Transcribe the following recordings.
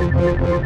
Thank you.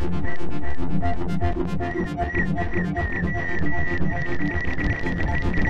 Thank you.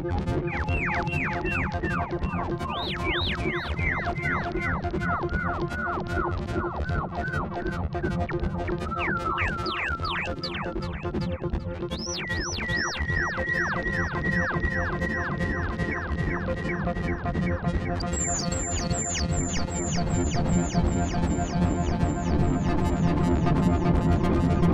Thank